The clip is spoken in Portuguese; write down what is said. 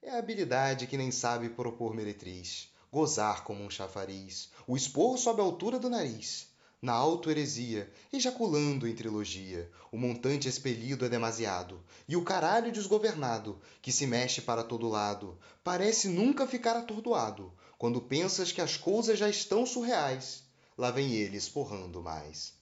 É a habilidade que nem sabe propor meretriz, gozar como um chafariz, o expor sob a altura do nariz. Na auto-heresia, ejaculando em trilogia, o montante expelido é demasiado, e o caralho desgovernado, que se mexe para todo lado, parece nunca ficar atordoado, quando pensas que as coisas já estão surreais. Lá vem ele esporrando mais.